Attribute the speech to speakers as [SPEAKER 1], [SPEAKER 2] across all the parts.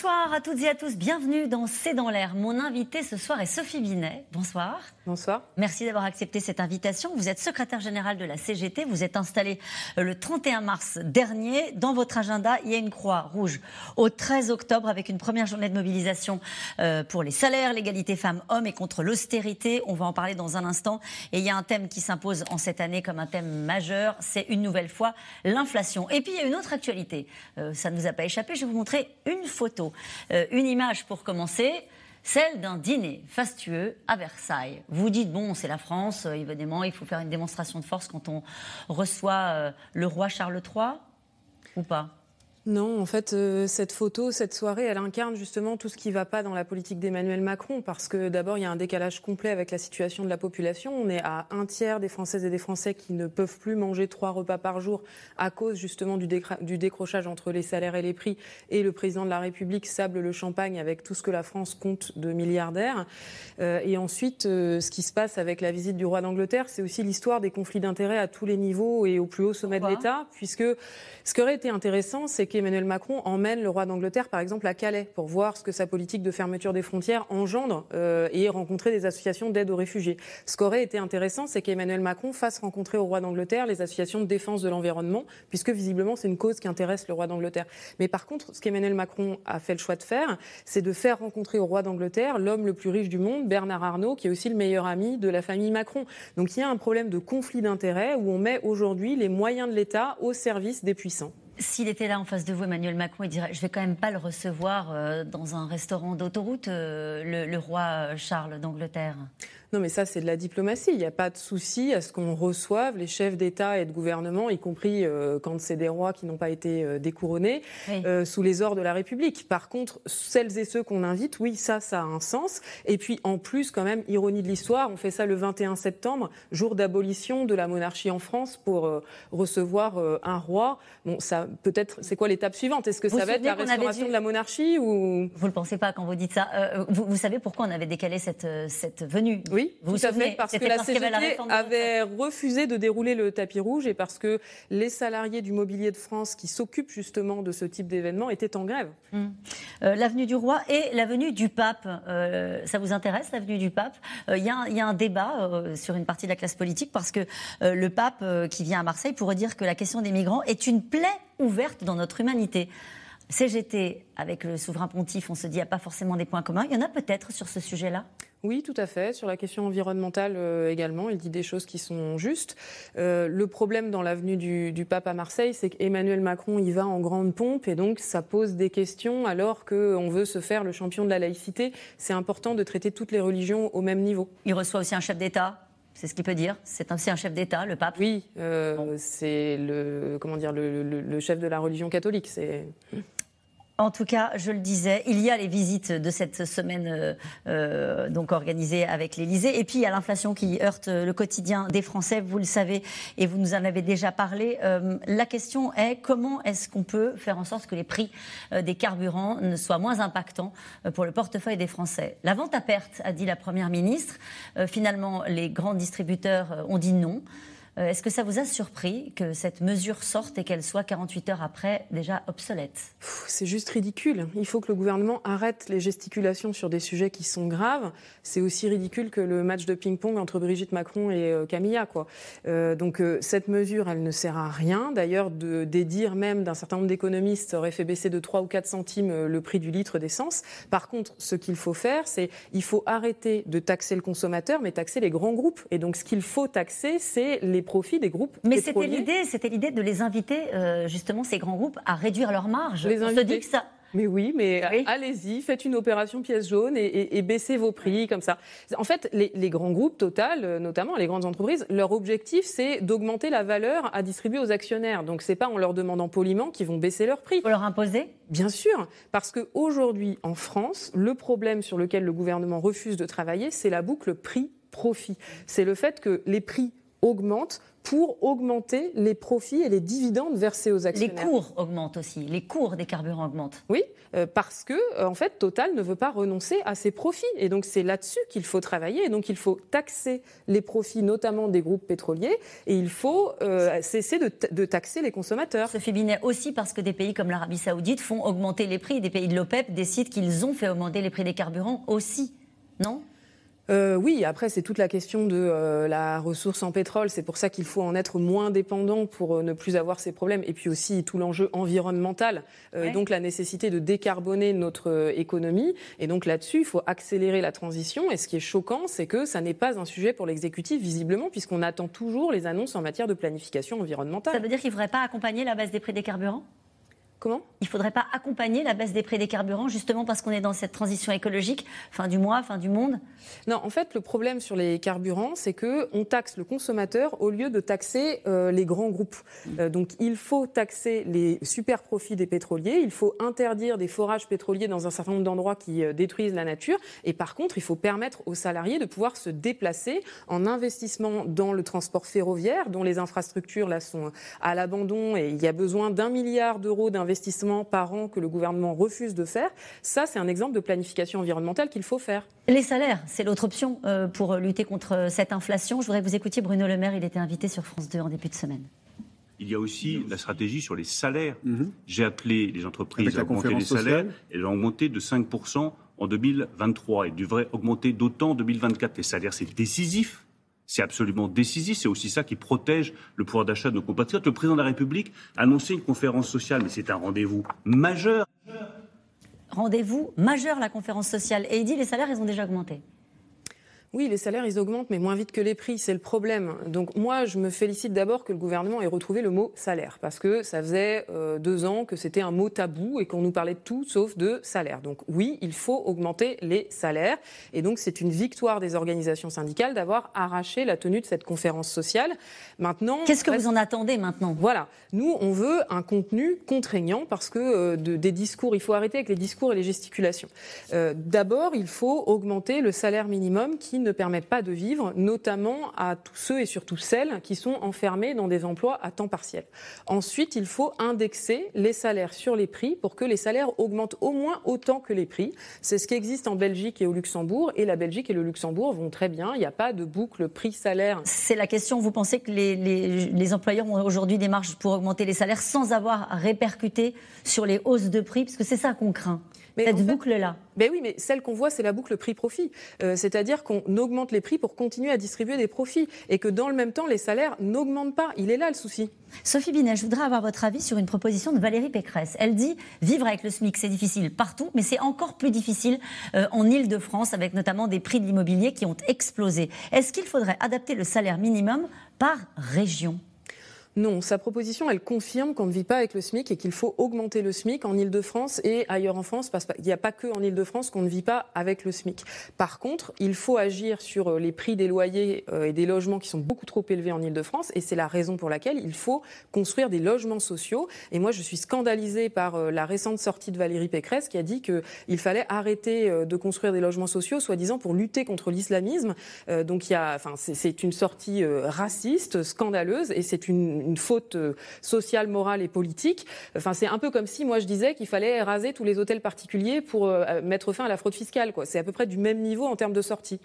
[SPEAKER 1] Bonsoir à toutes et à tous, bienvenue dans C'est dans l'air. Mon invité ce soir est Sophie Binet. Bonsoir.
[SPEAKER 2] Bonsoir.
[SPEAKER 1] Merci d'avoir accepté cette invitation. Vous êtes secrétaire générale de la CGT, vous êtes installée euh, le 31 mars dernier. Dans votre agenda, il y a une croix rouge au 13 octobre avec une première journée de mobilisation euh, pour les salaires, l'égalité femmes-hommes et contre l'austérité. On va en parler dans un instant. Et il y a un thème qui s'impose en cette année comme un thème majeur, c'est une nouvelle fois l'inflation. Et puis il y a une autre actualité, euh, ça ne vous a pas échappé, je vais vous montrer une photo euh, une image pour commencer celle d'un dîner fastueux à Versailles. Vous dites, bon, c'est la France, euh, évidemment, il faut faire une démonstration de force quand on reçoit euh, le roi Charles III, ou pas?
[SPEAKER 2] Non, en fait, euh, cette photo, cette soirée, elle incarne justement tout ce qui ne va pas dans la politique d'Emmanuel Macron, parce que d'abord, il y a un décalage complet avec la situation de la population. On est à un tiers des Françaises et des Français qui ne peuvent plus manger trois repas par jour à cause justement du, décrochage entre les salaires et les prix. Et le président de la République sable le champagne avec tout ce que la France compte de milliardaires. Euh, et ensuite, euh, ce qui se passe avec la visite du roi d'Angleterre, c'est aussi l'histoire des conflits d'intérêts à tous les niveaux et au plus haut sommet de l'État, puisque ce qui aurait été intéressant, c'est que Emmanuel Macron emmène le roi d'Angleterre, par exemple, à Calais, pour voir ce que sa politique de fermeture des frontières engendre euh, et rencontrer des associations d'aide aux réfugiés. Ce qui aurait été intéressant, c'est qu'Emmanuel Macron fasse rencontrer au roi d'Angleterre les associations de défense de l'environnement, puisque visiblement c'est une cause qui intéresse le roi d'Angleterre. Mais par contre, ce qu'Emmanuel Macron a fait le choix de faire, c'est de faire rencontrer au roi d'Angleterre l'homme le plus riche du monde, Bernard Arnault, qui est aussi le meilleur ami de la famille Macron. Donc il y a un problème de conflit d'intérêts où on met aujourd'hui les moyens de l'État au service des puissants.
[SPEAKER 1] S'il était là en face de vous, Emmanuel Macron, il dirait Je vais quand même pas le recevoir euh, dans un restaurant d'autoroute, euh, le, roi Charles d'Angleterre.
[SPEAKER 2] Non, mais ça, c'est de la diplomatie. Il n'y a pas de souci à ce qu'on reçoive les chefs d'État et de gouvernement, y compris euh, quand c'est des rois qui n'ont pas été euh, découronnés, euh, sous les ordres de la République. Par contre, celles et ceux qu'on invite, oui, ça, ça a un sens. Et puis, en plus, quand même, ironie de l'histoire, on fait ça le 21 septembre, jour d'abolition de la monarchie en France, pour recevoir un roi. Bon, ça, peut-être, c'est quoi l'étape suivante? Est-ce que ça va être la restauration de la monarchie ou
[SPEAKER 1] Vous ne le pensez pas quand vous dites ça. Vous, savez pourquoi on avait décalé cette, cette venue
[SPEAKER 2] oui, vous tout à fait, parce que la CGT avait refusé de dérouler le tapis rouge et parce que les salariés du mobilier de France qui s'occupent justement de ce type d'événement étaient en grève.
[SPEAKER 1] Hum. Euh, l'avenue du roi et l'avenue du pape, euh, ça vous intéresse, l'avenue du pape? Il y, y, a un débat euh, sur une partie de la classe politique parce que le pape qui vient à Marseille pourrait dire que la question des migrants est une plaie ouverte dans notre humanité. CGT, avec le souverain pontife, on se dit qu'il n'y a pas forcément des points communs. Il y en a peut-être sur ce sujet-là?
[SPEAKER 2] Oui, tout à fait. Sur la question environnementale euh, également, il dit des choses qui sont justes. Euh, le problème dans l'avenue du, pape à Marseille, c'est qu'Emmanuel Macron y va en grande pompe et donc ça pose des questions alors qu'on veut se faire le champion de la laïcité. C'est important de traiter toutes les religions au même niveau.
[SPEAKER 1] Il reçoit aussi un chef d'État c'est ce qu'il peut dire. C'est aussi un chef d'État, le pape.
[SPEAKER 2] Oui, euh, c'est le comment dire le, le, chef de la religion catholique. C'est
[SPEAKER 1] en tout cas, je le disais, il y a les visites de cette semaine euh, euh, donc organisées avec l'Élysée, et puis il y a l'inflation qui heurte le quotidien des Français. Vous le savez, et vous nous en avez déjà parlé. Euh, la question est comment est-ce qu'on peut faire en sorte que les prix des carburants ne soient moins impactants pour le portefeuille des Français? La vente à perte, a dit la première ministre. finalement, les grands distributeurs ont dit non. Euh, est-ce que ça vous a surpris que cette mesure sorte et qu'elle soit 48 heures après déjà obsolète?
[SPEAKER 2] C'est juste ridicule. Il faut que le gouvernement arrête les gesticulations sur des sujets qui sont graves. C'est aussi ridicule que le match de ping-pong entre Brigitte Macron et euh, Camilla. Quoi. Euh, donc cette mesure, elle ne sert à rien. D'ailleurs, de, des dires même d'un certain nombre d'économistes aurait fait baisser de 3 ou 4 centimes le prix du litre d'essence. Par contre, ce qu'il faut faire, c'est il faut arrêter de taxer le consommateur, mais taxer les grands groupes. Et donc ce qu'il faut taxer, c'est les profit des groupes
[SPEAKER 1] Mais c'était l'idée, c'était l'idée de les inviter, euh, justement, ces grands groupes, à réduire leurs marges. Les On se dit que ça,
[SPEAKER 2] mais oui, mais allez-y, faites une opération pièce jaune et, baissez vos prix comme ça. En fait, les, grands groupes, Total euh, notamment, les grandes entreprises, leur objectif, c'est d'augmenter la valeur à distribuer aux actionnaires. Donc, c'est pas en leur demandant poliment qu'ils vont baisser leurs prix.
[SPEAKER 1] Faut leur imposer
[SPEAKER 2] Bien sûr, parce qu'aujourd'hui, en France, le problème sur lequel le gouvernement refuse de travailler, c'est la boucle prix-profit. C'est le fait que les prix augmente pour augmenter les profits et les dividendes versés aux actionnaires.
[SPEAKER 1] Les cours augmentent aussi, les cours des carburants augmentent.
[SPEAKER 2] Oui, euh, parce que euh, en fait Total ne veut pas renoncer à ses profits et donc c'est là-dessus qu'il faut travailler et donc il faut taxer les profits notamment des groupes pétroliers et il faut euh, cesser de, de, taxer les consommateurs.
[SPEAKER 1] Sophie Binet aussi parce que des pays comme l'Arabie Saoudite font augmenter les prix, des pays de l'OPEP décident qu'ils ont fait augmenter les prix des carburants aussi, non?
[SPEAKER 2] Euh, oui, après c'est toute la question de euh, la ressource en pétrole. C'est pour ça qu'il faut en être moins dépendant pour euh, ne plus avoir ces problèmes. Et puis aussi tout l'enjeu environnemental, donc la nécessité de décarboner notre économie. Et donc là-dessus, il faut accélérer la transition. Et ce qui est choquant, c'est que ça n'est pas un sujet pour l'exécutif visiblement, puisqu'on attend toujours les annonces en matière de planification environnementale.
[SPEAKER 1] Ça veut dire qu'il ne faudrait pas accompagner la baisse des prix des carburants?
[SPEAKER 2] Comment
[SPEAKER 1] Il ne faudrait pas accompagner la baisse des prix des carburants justement parce qu'on est dans cette transition écologique, fin du mois, fin du monde?
[SPEAKER 2] Non, en fait, le problème sur les carburants, c'est qu'on taxe le consommateur au lieu de taxer euh, les grands groupes. Euh, donc il faut taxer les super profits des pétroliers, il faut interdire des forages pétroliers dans un certain nombre d'endroits qui euh, détruisent la nature, et par contre, il faut permettre aux salariés de pouvoir se déplacer en investissement dans le transport ferroviaire, dont les infrastructures là sont à l'abandon, et il y a besoin d'un milliard d'euros d'investissement investissements par an que le gouvernement refuse de faire. Ça, c'est un exemple de planification environnementale qu'il faut faire.
[SPEAKER 1] Les salaires, c'est l'autre option euh, pour lutter contre cette inflation. Je voudrais que vous écoutiez Bruno Le Maire. Il était invité sur France 2 en début de semaine.
[SPEAKER 3] Il y a aussi la stratégie sur les salaires. Mhm. J'ai appelé les entreprises à augmenter les salaires. Elles ont augmenté de 5% en 2023 et devraient augmenter d'autant en 2024. Les salaires, c'est décisif c'est absolument décisif. C'est aussi ça qui protège le pouvoir d'achat de nos compatriotes. Le président de la République a annoncé une conférence sociale, mais c'est un rendez-vous majeur.
[SPEAKER 1] Rendez-vous majeur, la conférence sociale. Et il dit les salaires, ils ont déjà augmenté.
[SPEAKER 2] Oui, les salaires, ils augmentent, mais moins vite que les prix, c'est le problème. Donc moi, je me félicite d'abord que le gouvernement ait retrouvé le mot salaire, parce que ça faisait euh, deux ans que c'était un mot tabou et qu'on nous parlait de tout sauf de salaire. Donc oui, il faut augmenter les salaires, et donc c'est une victoire des organisations syndicales d'avoir arraché la tenue de cette conférence sociale.
[SPEAKER 1] Maintenant, qu'est-ce que vous en attendez maintenant?
[SPEAKER 2] Voilà, nous, on veut un contenu contraignant, parce que euh, des discours, il faut arrêter avec les discours et les gesticulations. Euh, d'abord, il faut augmenter le salaire minimum qui ne permettent pas de vivre, notamment à tous ceux et surtout celles qui sont enfermés dans des emplois à temps partiel. Ensuite, il faut indexer les salaires sur les prix pour que les salaires augmentent au moins autant que les prix. C'est ce qui existe en Belgique et au Luxembourg, et la Belgique et le Luxembourg vont très bien. Il n'y a pas de boucle prix-salaire.
[SPEAKER 1] C'est la question. Vous pensez que les, les employeurs ont aujourd'hui des marges pour augmenter les salaires sans avoir répercuté sur les hausses de prix? Parce que c'est ça qu'on craint. Mais cette boucle-là.
[SPEAKER 2] Ben oui, mais celle qu'on voit, c'est la boucle prix-profit. Euh, c'est-à-dire qu'on augmente les prix pour continuer à distribuer des profits et que dans le même temps, les salaires n'augmentent pas. Il est là le souci.
[SPEAKER 1] Sophie Binet, je voudrais avoir votre avis sur une proposition de Valérie Pécresse. Elle dit vivre avec le SMIC, c'est difficile partout, mais c'est encore plus difficile euh, en Ile-de-France, avec notamment des prix de l'immobilier qui ont explosé. Est-ce qu'il faudrait adapter le salaire minimum par région?
[SPEAKER 2] Non, sa proposition, elle confirme qu'on ne vit pas avec le SMIC et qu'il faut augmenter le SMIC en Ile-de-France et ailleurs en France, parce qu'il n'y a pas que en Ile-de-France qu'on ne vit pas avec le SMIC. Par contre, il faut agir sur euh, les prix des loyers euh, et des logements qui sont beaucoup trop élevés en Ile-de-France, et c'est la raison pour laquelle il faut construire des logements sociaux. Et moi, je suis scandalisée par euh, la récente sortie de Valérie Pécresse qui a dit qu'il fallait arrêter de construire des logements sociaux, soi-disant pour lutter contre l'islamisme. Donc, il y a, c'est une sortie raciste, scandaleuse, et c'est une une faute euh, sociale, morale et politique. Enfin, c'est un peu comme si moi je disais qu'il fallait raser tous les hôtels particuliers pour euh, mettre fin à la fraude fiscale. C'est à peu près du même niveau en termes de sortie.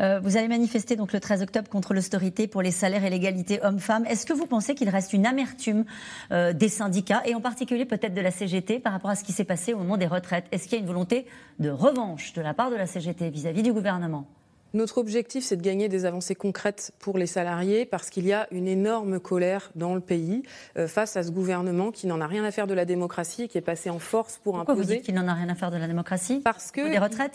[SPEAKER 1] Euh, vous allez manifester donc le 13 octobre contre l'austérité pour les salaires et l'égalité hommes-femmes. Est-ce que vous pensez qu'il reste une amertume des syndicats et en particulier peut-être de la CGT par rapport à ce qui s'est passé au moment des retraites? Est-ce qu'il y a une volonté de revanche de la part de la CGT vis à -vis du gouvernement?
[SPEAKER 2] Notre objectif, c'est de gagner des avancées concrètes pour les salariés parce qu'il y a une énorme colère dans le pays euh, face à ce gouvernement qui n'en a rien à faire de la démocratie, qui est passé en force pour
[SPEAKER 1] Pourquoi
[SPEAKER 2] imposer.
[SPEAKER 1] Vous dites qu'il n'en a rien à faire de la démocratie
[SPEAKER 2] Parce que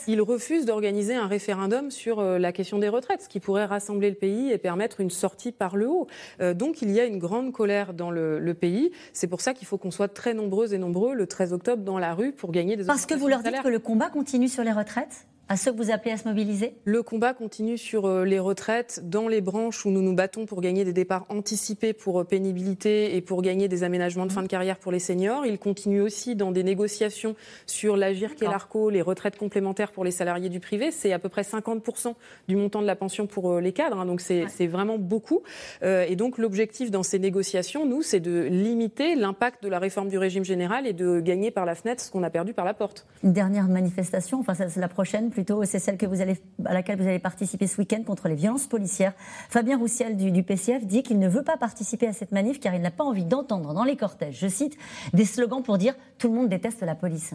[SPEAKER 2] il refuse d'organiser un référendum sur euh, la question des retraites, ce qui pourrait rassembler le pays et permettre une sortie par le haut. Euh, donc il y a une grande colère dans le, le pays. C'est pour ça qu'il faut qu'on soit très nombreuses et nombreux le 13 octobre dans la rue pour gagner des.
[SPEAKER 1] Parce que vous leur dites que le combat continue sur les retraites à ceux que vous appelez à se mobiliser?
[SPEAKER 2] Le combat continue sur euh, les retraites dans les branches où nous nous battons pour gagner des départs anticipés pour euh, pénibilité et pour gagner des aménagements de fin de carrière pour les seniors. Il continue aussi dans des négociations sur l'agir et l'ARCO, les retraites complémentaires pour les salariés du privé. C'est à peu près 50% du montant de la pension pour euh, les cadres, hein, donc c'est vraiment beaucoup. et donc l'objectif dans ces négociations, nous, c'est de limiter l'impact de la réforme du régime général et de gagner par la fenêtre ce qu'on a perdu par la porte.
[SPEAKER 1] Une dernière manifestation, enfin c'est la prochaine plutôt, c'est celle que vous allez, à laquelle vous allez participer ce week-end contre les violences policières. Fabien Roussiel du, PCF dit qu'il ne veut pas participer à cette manif car il n'a pas envie d'entendre dans les cortèges, je cite, des slogans pour dire tout le monde déteste la police.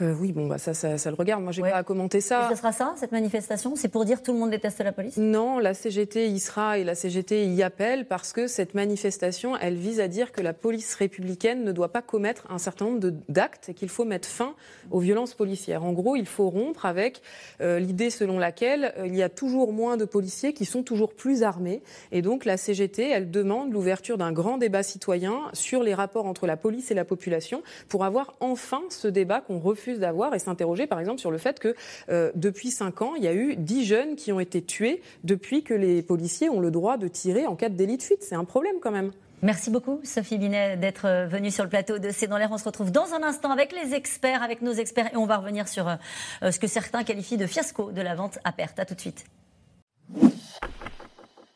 [SPEAKER 2] Euh, oui, bon, bah, ça, ça, le regarde. Moi, j'ai n'ai pas à commenter ça.
[SPEAKER 1] Et ce sera ça, cette manifestation? C'est pour dire tout le monde déteste la police?
[SPEAKER 2] Non, la CGT y sera et la CGT y appelle parce que cette manifestation, elle vise à dire que la police républicaine ne doit pas commettre un certain nombre d'actes et qu'il faut mettre fin aux violences policières. En gros, il faut rompre avec euh, l'idée selon laquelle euh, il y a toujours moins de policiers qui sont toujours plus armés. Et donc, la CGT, elle demande l'ouverture d'un grand débat citoyen sur les rapports entre la police et la population pour avoir enfin ce débat qu'on refuse d'avoir et s'interroger par exemple sur le fait que euh, depuis 5 ans, il y a eu 10 jeunes qui ont été tués depuis que les policiers ont le droit de tirer en cas de délit de fuite. C'est un problème quand même.
[SPEAKER 1] Merci beaucoup, Sophie Binet, d'être euh, venue sur le plateau de C'est dans l'air. On se retrouve dans un instant avec les experts, avec nos experts, et on va revenir sur euh, ce que certains qualifient de fiasco de la vente à perte. À tout de suite.